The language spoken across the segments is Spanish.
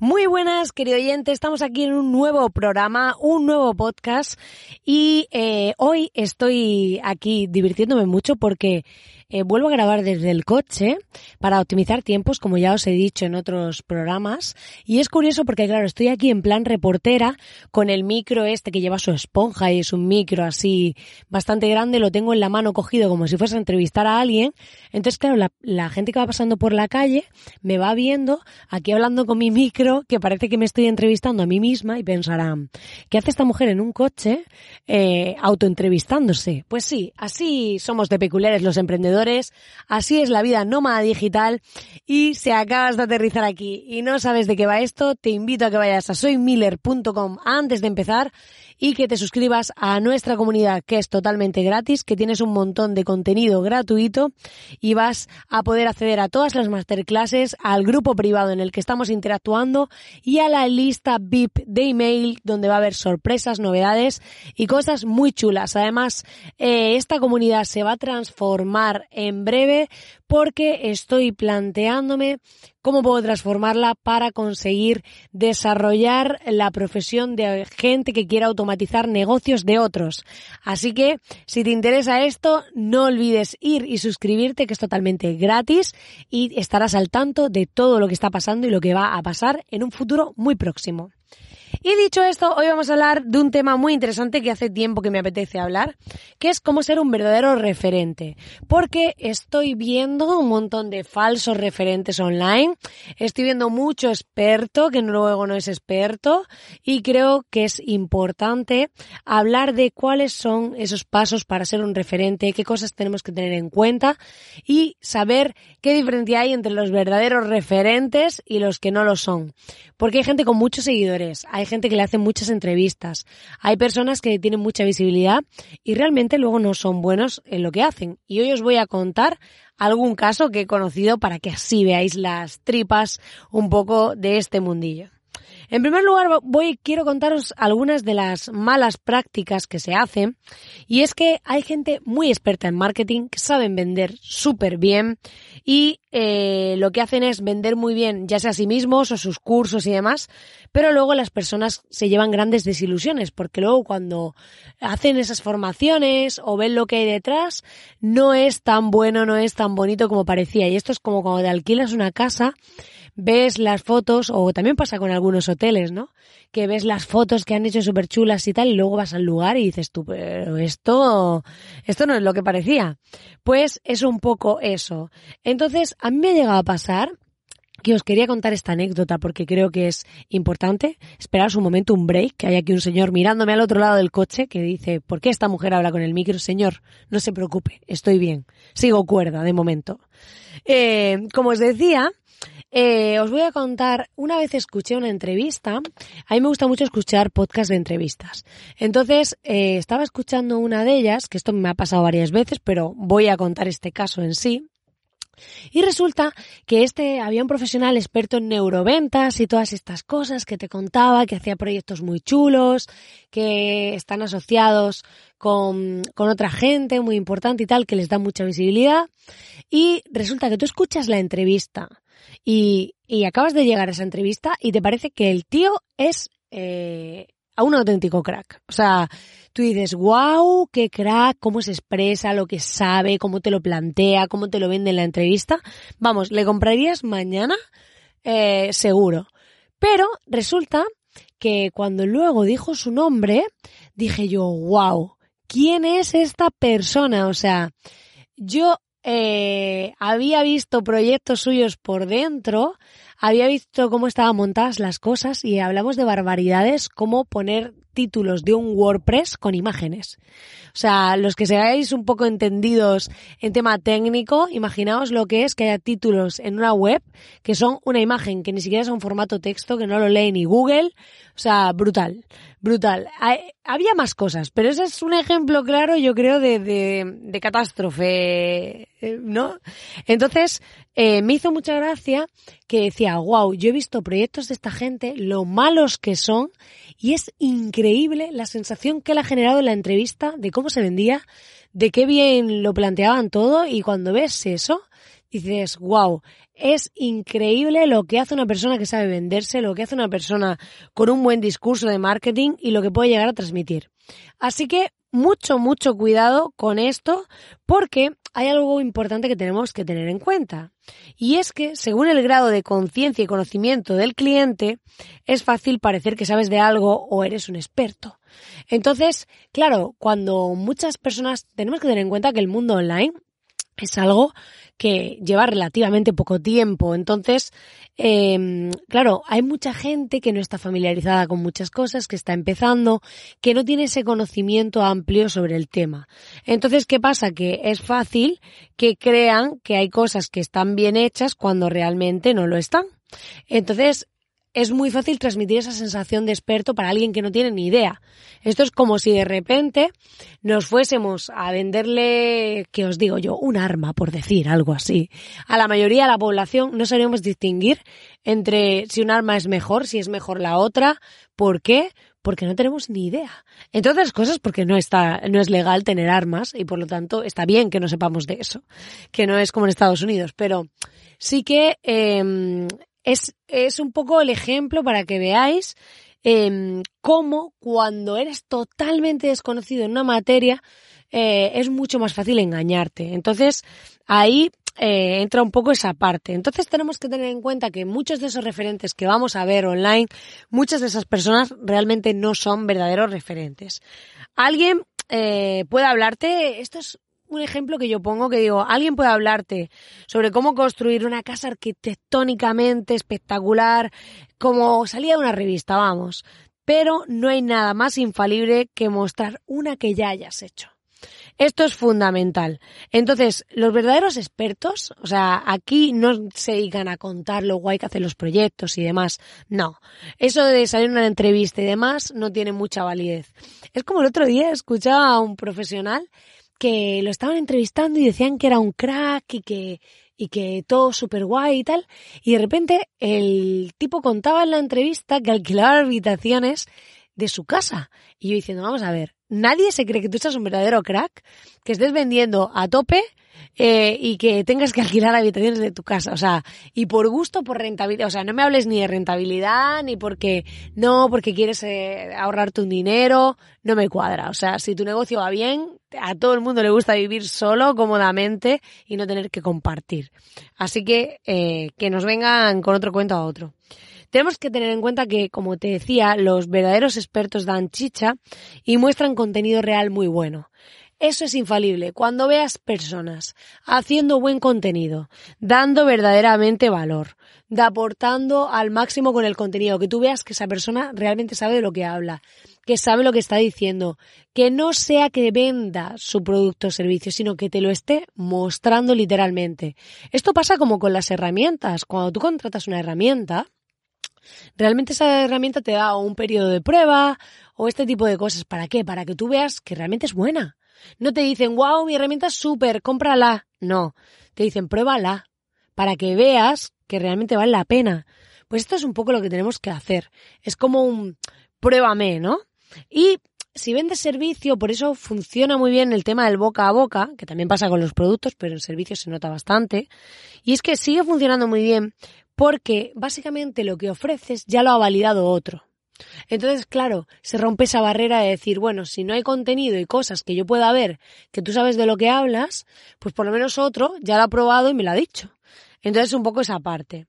Muy buenas, querido oyente. Estamos aquí en un nuevo programa, un nuevo podcast y eh, hoy estoy aquí divirtiéndome mucho porque eh, vuelvo a grabar desde el coche para optimizar tiempos, como ya os he dicho en otros programas. Y es curioso porque, claro, estoy aquí en plan reportera con el micro este que lleva su esponja y es un micro así bastante grande. Lo tengo en la mano cogido como si fuese a entrevistar a alguien. Entonces, claro, la, gente que va pasando por la calle me va viendo aquí hablando con mi micro que parece que me estoy entrevistando a mí misma y pensarán, ¿qué hace esta mujer en un coche eh, autoentrevistándose? Pues sí, así somos de peculiares los emprendedores así es la vida nómada digital. Y si acabas de aterrizar aquí y no sabes de qué va esto, te invito a que vayas a soymiller.com antes de empezar y que te suscribas a nuestra comunidad que es totalmente gratis, que tienes un montón de contenido gratuito y vas a poder acceder a todas las masterclasses, al grupo privado en el que estamos interactuando y a la lista VIP de email donde va a haber sorpresas, novedades y cosas muy chulas. Además, eh, esta comunidad se va a transformar en breve porque estoy planteándome cómo puedo transformarla para conseguir desarrollar la profesión de gente que quiera automatizar negocios de otros. Así que si te interesa esto, no olvides ir y suscribirte, que es totalmente gratis y estarás al tanto de todo lo que está pasando y lo que va a pasar en un futuro muy próximo. Y dicho esto, hoy vamos a hablar de un tema muy interesante que hace tiempo que me apetece hablar, que es cómo ser un verdadero referente. Porque estoy viendo un montón de falsos referentes online, estoy viendo mucho experto que luego no es experto y creo que es importante hablar de cuáles son esos pasos para ser un referente, qué cosas tenemos que tener en cuenta y saber qué diferencia hay entre los verdaderos referentes y los que no lo son. Porque hay gente con muchos seguidores, gente que le hace muchas entrevistas, hay personas que tienen mucha visibilidad y realmente luego no son buenos en lo que hacen. Y hoy os voy a contar algún caso que he conocido para que así veáis las tripas un poco de este mundillo. En primer lugar, voy, quiero contaros algunas de las malas prácticas que se hacen. Y es que hay gente muy experta en marketing que saben vender súper bien y eh, lo que hacen es vender muy bien, ya sea a sí mismos o sus cursos y demás, pero luego las personas se llevan grandes desilusiones porque luego cuando hacen esas formaciones o ven lo que hay detrás, no es tan bueno, no es tan bonito como parecía. Y esto es como cuando te alquilas una casa ves las fotos, o también pasa con algunos hoteles, ¿no? Que ves las fotos que han hecho súper chulas y tal, y luego vas al lugar y dices tú, pero esto, esto no es lo que parecía. Pues es un poco eso. Entonces, a mí me ha llegado a pasar que os quería contar esta anécdota porque creo que es importante. Esperaos un momento, un break, que hay aquí un señor mirándome al otro lado del coche que dice, ¿por qué esta mujer habla con el micro? Señor, no se preocupe, estoy bien. Sigo cuerda de momento. Eh, como os decía, eh, os voy a contar, una vez escuché una entrevista, a mí me gusta mucho escuchar podcasts de entrevistas. Entonces, eh, estaba escuchando una de ellas, que esto me ha pasado varias veces, pero voy a contar este caso en sí. Y resulta que este había un profesional experto en neuroventas y todas estas cosas que te contaba, que hacía proyectos muy chulos, que están asociados con, con otra gente muy importante y tal, que les da mucha visibilidad. Y resulta que tú escuchas la entrevista y, acabas de llegar a esa entrevista y te parece que el tío es eh, a un auténtico crack. O sea, tú dices, wow, qué crack, cómo se expresa, lo que sabe, cómo te lo plantea, cómo te lo vende en la entrevista. Vamos, ¿le comprarías mañana? Eh, seguro. Pero resulta que cuando luego dijo su nombre, dije yo, wow, ¿quién es esta persona? O sea, yo eh, había visto proyectos suyos por dentro, había visto cómo estaban montadas las cosas y hablamos de barbaridades como poner títulos de un WordPress con imágenes. O sea, los que seáis un poco entendidos en tema técnico, imaginaos lo que es que haya títulos en una web que son una imagen, que ni siquiera es un formato texto, que no lo lee ni Google. O sea, brutal, brutal. Había más cosas, pero ese es un ejemplo claro, yo creo, de, de, catástrofe, eh, ¿no? Entonces, eh, me hizo mucha gracia que decía, wow, yo he visto proyectos de esta gente, lo malos que son, y es increíble la sensación que él ha generado en la entrevista de cómo se vendía, de qué bien lo planteaban todo, y cuando ves eso, dices, wow, es increíble lo que hace una persona que sabe venderse, lo que hace una persona con un buen discurso de marketing y lo que puede llegar a transmitir. Así que mucho, mucho cuidado con esto porque hay algo importante que tenemos que tener en cuenta. Y es que, según el grado de conciencia y conocimiento del cliente, es fácil parecer que sabes de algo o eres un experto. Entonces, claro, cuando muchas personas tenemos que tener en cuenta que el mundo online es algo que lleva relativamente poco tiempo. Entonces, eh, claro, hay mucha gente que no está familiarizada con muchas cosas, que está empezando, que no tiene ese conocimiento amplio sobre el tema. Entonces, ¿qué pasa? Que es fácil que crean que hay cosas que están bien hechas cuando realmente no lo están. Entonces, es muy fácil transmitir esa sensación de experto para alguien que no tiene ni idea. Esto es como si de repente nos fuésemos a venderle, que os digo yo, un arma, por decir algo así. A la mayoría de la población no sabríamos distinguir entre si un arma es mejor, si es mejor la otra. ¿Por qué? Porque no tenemos ni idea. Entre otras cosas, porque no está, no es legal tener armas y por lo tanto está bien que no sepamos de eso. Que no es como en Estados Unidos, pero sí que eh, es, es un poco el ejemplo para que veáis eh, cómo cuando eres totalmente desconocido en una materia eh, es mucho más fácil engañarte. Entonces ahí eh, entra un poco esa parte. Entonces tenemos que tener en cuenta que muchos de esos referentes que vamos a ver online, muchas de esas personas realmente no son verdaderos referentes. Alguien eh, puede hablarte, esto es un ejemplo que yo pongo que digo, alguien puede hablarte sobre cómo construir una casa arquitectónicamente espectacular, como salía de una revista, vamos. Pero no hay nada más infalible que mostrar una que ya hayas hecho. Esto es fundamental. Entonces, los verdaderos expertos, o sea, aquí no se dedican a contar lo guay que hacen los proyectos y demás. No. Eso de salir en una entrevista y demás no tiene mucha validez. Es como el otro día escuchaba a un profesional que lo estaban entrevistando y decían que era un crack y que, y que todo súper guay y tal. Y de repente el tipo contaba en la entrevista que alquilaba habitaciones de su casa. Y yo diciendo, vamos a ver, nadie se cree que tú seas un verdadero crack, que estés vendiendo a tope eh, y que tengas que alquilar habitaciones de tu casa. O sea, y por gusto, por rentabilidad. O sea, no me hables ni de rentabilidad, ni porque no, porque quieres eh, ahorrarte un dinero. No me cuadra. O sea, si tu negocio va bien, a todo el mundo le gusta vivir solo, cómodamente y no tener que compartir. Así que eh, que nos vengan con otro cuento a otro. Tenemos que tener en cuenta que, como te decía, los verdaderos expertos dan chicha y muestran contenido real muy bueno. Eso es infalible. Cuando veas personas haciendo buen contenido, dando verdaderamente valor, aportando al máximo con el contenido, que tú veas que esa persona realmente sabe de lo que habla, que sabe lo que está diciendo, que no sea que venda su producto o servicio, sino que te lo esté mostrando literalmente. Esto pasa como con las herramientas. Cuando tú contratas una herramienta, realmente esa herramienta te da un periodo de prueba o este tipo de cosas. ¿Para qué? Para que tú veas que realmente es buena no te dicen, wow, mi herramienta es súper, cómprala. No, te dicen, pruébala para que veas que realmente vale la pena. Pues esto es un poco lo que tenemos que hacer. Es como un pruébame, ¿no? Y si vendes servicio, por eso funciona muy bien el tema del boca a boca, que también pasa con los productos, pero en servicio se nota bastante. Y es que sigue funcionando muy bien porque básicamente lo que ofreces ya lo ha validado otro. Entonces, claro, se rompe esa barrera de decir, bueno, si no hay contenido y cosas que yo pueda ver, que tú sabes de lo que hablas, pues por lo menos otro ya lo ha probado y me lo ha dicho. Entonces, un poco esa parte.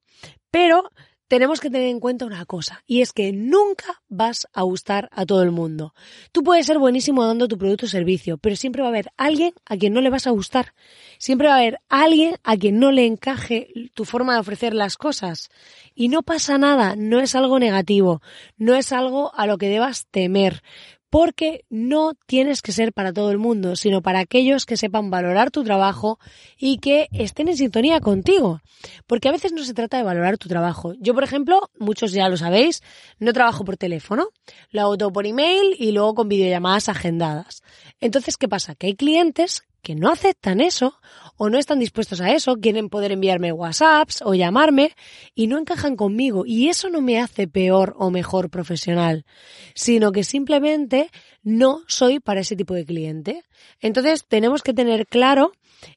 Pero tenemos que tener en cuenta una cosa, y es que nunca vas a gustar a todo el mundo. Tú puedes ser buenísimo dando tu producto o servicio, pero siempre va a haber alguien a quien no le vas a gustar. Siempre va a haber alguien a quien no le encaje tu forma de ofrecer las cosas. Y no pasa nada, no es algo negativo, no es algo a lo que debas temer porque no tienes que ser para todo el mundo, sino para aquellos que sepan valorar tu trabajo y que estén en sintonía contigo. Porque a veces no se trata de valorar tu trabajo. Yo, por ejemplo, muchos ya lo sabéis, no trabajo por teléfono, lo hago todo por email y luego con videollamadas agendadas. Entonces, ¿qué pasa? Que hay clientes que no aceptan eso o no están dispuestos a eso, quieren poder enviarme WhatsApps o llamarme y no encajan conmigo. Y eso no me hace peor o mejor profesional, sino que simplemente no soy para ese tipo de cliente. Entonces tenemos que tener claro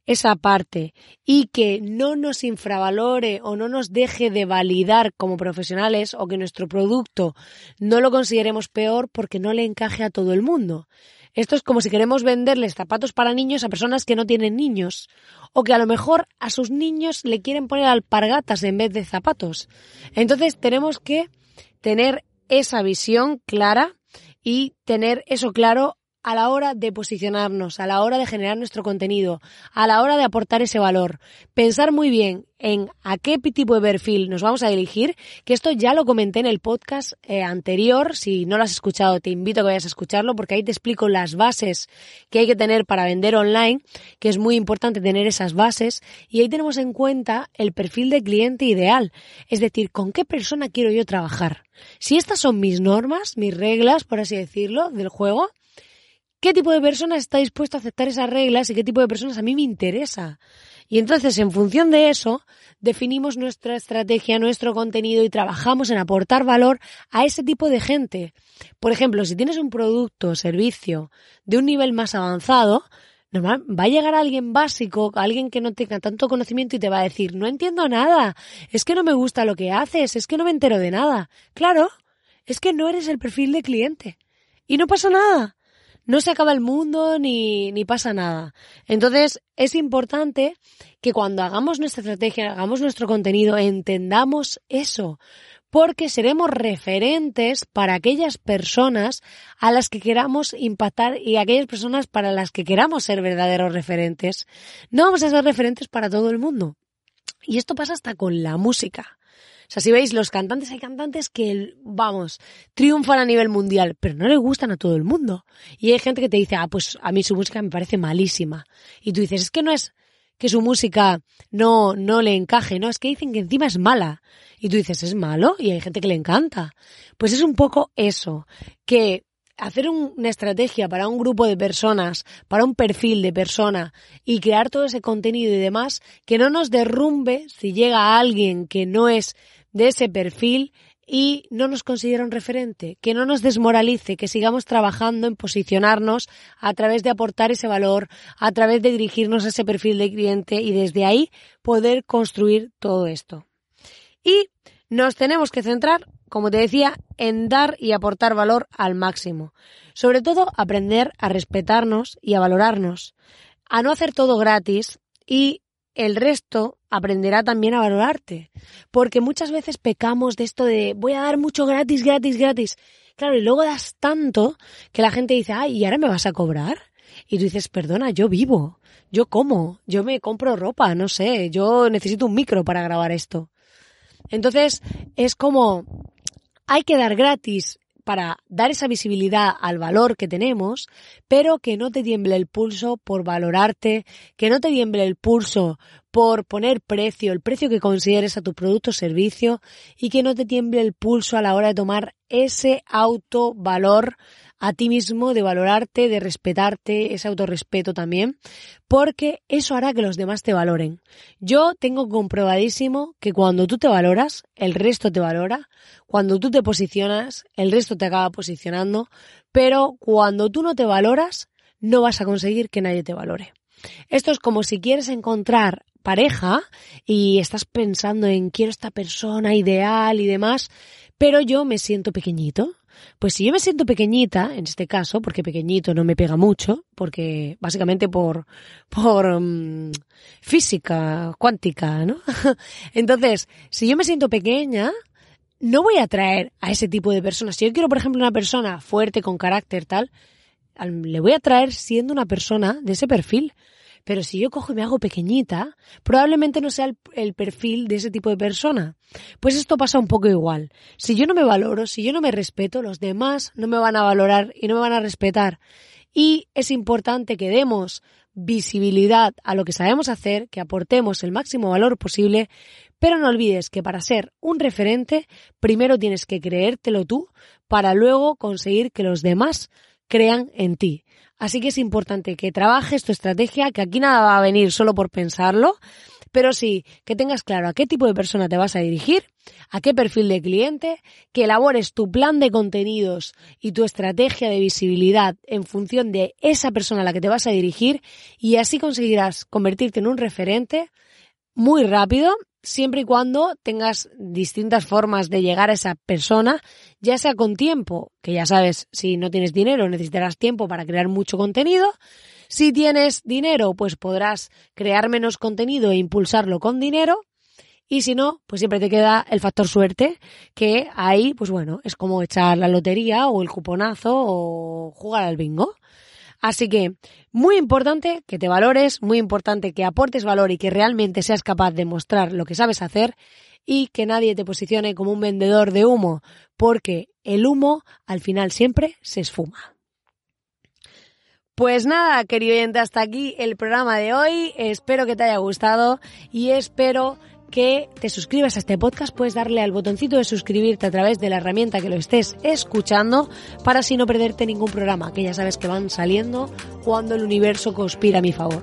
esa parte y que no nos infravalore o no nos deje de validar como profesionales o que nuestro producto no lo consideremos peor porque no le encaje a todo el mundo. Esto es como si queremos venderles zapatos para niños a personas que no tienen niños o que a lo mejor a sus niños le quieren poner alpargatas en vez de zapatos. Entonces tenemos que tener esa visión clara y tener eso claro a la hora de posicionarnos, a la hora de generar nuestro contenido, a la hora de aportar ese valor. Pensar muy bien en a qué tipo de perfil nos vamos a dirigir, que esto ya lo comenté en el podcast eh, anterior, si no lo has escuchado te invito a que vayas a escucharlo porque ahí te explico las bases que hay que tener para vender online, que es muy importante tener esas bases y ahí tenemos en cuenta el perfil de cliente ideal, es decir, con qué persona quiero yo trabajar. Si estas son mis normas, mis reglas, por así decirlo, del juego, qué tipo de persona está dispuesto a aceptar esas reglas y qué tipo de personas a mí me interesa. Y entonces, en función de eso, definimos nuestra estrategia, nuestro contenido y trabajamos en aportar valor a ese tipo de gente. Por ejemplo, si tienes un producto o servicio de un nivel más avanzado, va a llegar alguien básico, alguien que no tenga tanto conocimiento y te va a decir, no entiendo nada, es que no me gusta lo que haces, es que no me entero de nada. Claro, es que no eres el perfil de cliente. Y no pasa nada no se acaba el mundo ni, ni pasa nada. Entonces, es importante que cuando hagamos nuestra estrategia, hagamos nuestro contenido, entendamos eso, porque seremos referentes para aquellas personas a las que queramos impactar y aquellas personas para las que queramos ser verdaderos referentes. No vamos a ser referentes para todo el mundo. Y esto pasa hasta con la música. Sea, si veis, los cantantes, hay cantantes que, vamos, triunfan a nivel mundial, pero no le gustan a todo el mundo. Y hay gente que te dice, ah, pues a mí su música me parece malísima. Y tú dices, es que no es que su música no, no le encaje, no, es que dicen que encima es mala. Y tú dices, es malo, y hay gente que le encanta. Pues es un poco eso, que hacer una estrategia para un grupo de personas, para un perfil de persona y crear todo ese contenido y demás, que no nos derrumbe si llega alguien que no es de ese perfil y no nos considera un referente, que no nos desmoralice, que sigamos trabajando en posicionarnos a través de aportar ese valor, a través de dirigirnos a ese perfil de cliente y desde ahí poder construir todo esto. Y nos tenemos que centrar, como te decía, en dar y aportar valor al máximo. Sobre todo aprender a respetarnos y a valorarnos, a no hacer todo gratis y el resto aprenderá también a valorarte. Porque muchas veces pecamos de esto de voy a dar mucho gratis, gratis, gratis. Claro, y luego das tanto que la gente dice, ay, ¿y ahora me vas a cobrar? Y tú dices, perdona, yo vivo, yo como, yo me compro ropa, no sé, yo necesito un micro para grabar esto. Entonces, es como, hay que dar gratis para dar esa visibilidad al valor que tenemos, pero que no te tiemble el pulso por valorarte, que no te tiemble el pulso por poner precio, el precio que consideres a tu producto o servicio y que no te tiemble el pulso a la hora de tomar ese autovalor a ti mismo, de valorarte, de respetarte, ese autorrespeto también, porque eso hará que los demás te valoren. Yo tengo comprobadísimo que cuando tú te valoras, el resto te valora, cuando tú te posicionas, el resto te acaba posicionando, pero cuando tú no te valoras, no vas a conseguir que nadie te valore. Esto es como si quieres encontrar pareja y estás pensando en quiero esta persona ideal y demás, pero yo me siento pequeñito Pues si yo me siento pequeñita, en este caso, porque pequeñito no me pega mucho, porque básicamente por, por mm, física cuántica, ¿no? Entonces, si yo me siento pequeña, no voy a atraer a ese tipo de personas. Si yo quiero, por ejemplo, una persona fuerte, con carácter, tal, le voy a atraer siendo una persona de ese perfil. Pero si yo cojo y me hago pequeñita, probablemente no sea el, perfil de ese tipo de persona. Pues esto pasa un poco igual. Si yo no me valoro, si yo no me respeto, los demás no me van a valorar y no me van a respetar. Y es importante que demos visibilidad a lo que sabemos hacer, que aportemos el máximo valor posible, pero no olvides que para ser un referente, primero tienes que creértelo tú para luego conseguir que los demás crean en ti. Así que es importante que trabajes tu estrategia, que aquí nada va a venir solo por pensarlo, pero sí que tengas claro a qué tipo de persona te vas a dirigir, a qué perfil de cliente, que elabores tu plan de contenidos y tu estrategia de visibilidad en función de esa persona a la que te vas a dirigir y así conseguirás convertirte en un referente muy rápido siempre y cuando tengas distintas formas de llegar a esa persona, ya sea con tiempo, que ya sabes, si no tienes dinero necesitarás tiempo para crear mucho contenido. Si tienes dinero, pues podrás crear menos contenido e impulsarlo con dinero. Y si no, pues siempre te queda el factor suerte, que ahí, pues bueno, es como echar la lotería o el cuponazo o jugar al bingo. Así que muy importante que te valores, muy importante que aportes valor y que realmente seas capaz de mostrar lo que sabes hacer y que nadie te posicione como un vendedor de humo, porque el humo al final siempre se esfuma. Pues nada, querido oyente, hasta aquí el programa de hoy. Espero que te haya gustado y espero que te suscribas a este podcast, puedes darle al botoncito de suscribirte a través de la herramienta que lo estés escuchando para así no perderte ningún programa, que ya sabes que van saliendo cuando el universo conspira a mi favor.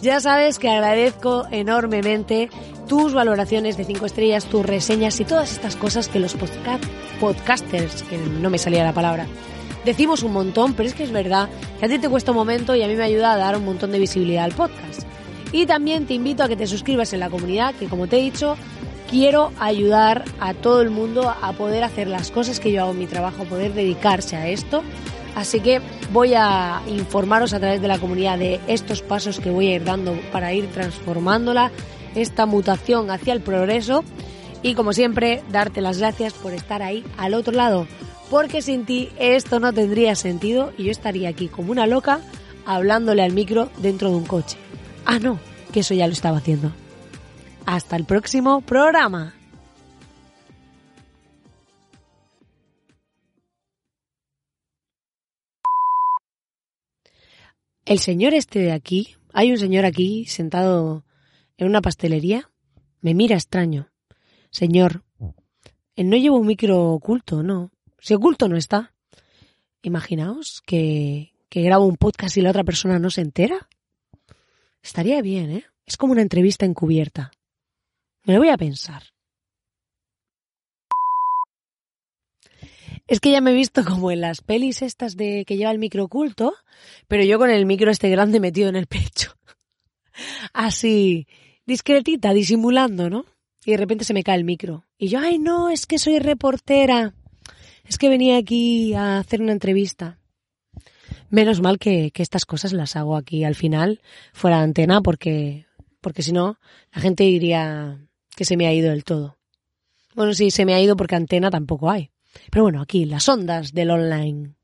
Ya sabes que agradezco enormemente tus valoraciones de 5 estrellas, tus reseñas y todas estas cosas que los podcast, podcasters, que no me salía la palabra, decimos un montón, pero es que es verdad que a ti te cuesta un momento y a mí me ayuda a dar un montón de visibilidad al podcast. Y también te invito a que te suscribas en la comunidad, que como te he dicho, quiero ayudar a todo el mundo a poder hacer las cosas que yo hago en mi trabajo, poder dedicarse a esto. Así que voy a informaros a través de la comunidad de estos pasos que voy a ir dando para ir transformándola, esta mutación hacia el progreso. Y como siempre, darte las gracias por estar ahí al otro lado, porque sin ti esto no tendría sentido y yo estaría aquí como una loca hablándole al micro dentro de un coche. Ah, no, que eso ya lo estaba haciendo. Hasta el próximo programa. El señor este de aquí, hay un señor aquí sentado en una pastelería, me mira extraño. Señor, no llevo un micro oculto, no. Si oculto no está. Imaginaos que, que grabo un podcast y la otra persona no se entera. Estaría bien, ¿eh? Es como una entrevista encubierta. Me lo voy a pensar. Es que ya me he visto como en las pelis estas de que lleva el micro oculto, pero yo con el micro este grande metido en el pecho. Así, discretita, disimulando, ¿no? Y de repente se me cae el micro. Y yo, ay no, es que soy reportera. Es que venía aquí a hacer una entrevista. Menos mal que, estas cosas las hago aquí al final, fuera de antena, porque, porque si no, la gente diría que se me ha ido del todo. Bueno, sí, se me ha ido porque antena tampoco hay. Pero bueno, aquí, las ondas del online.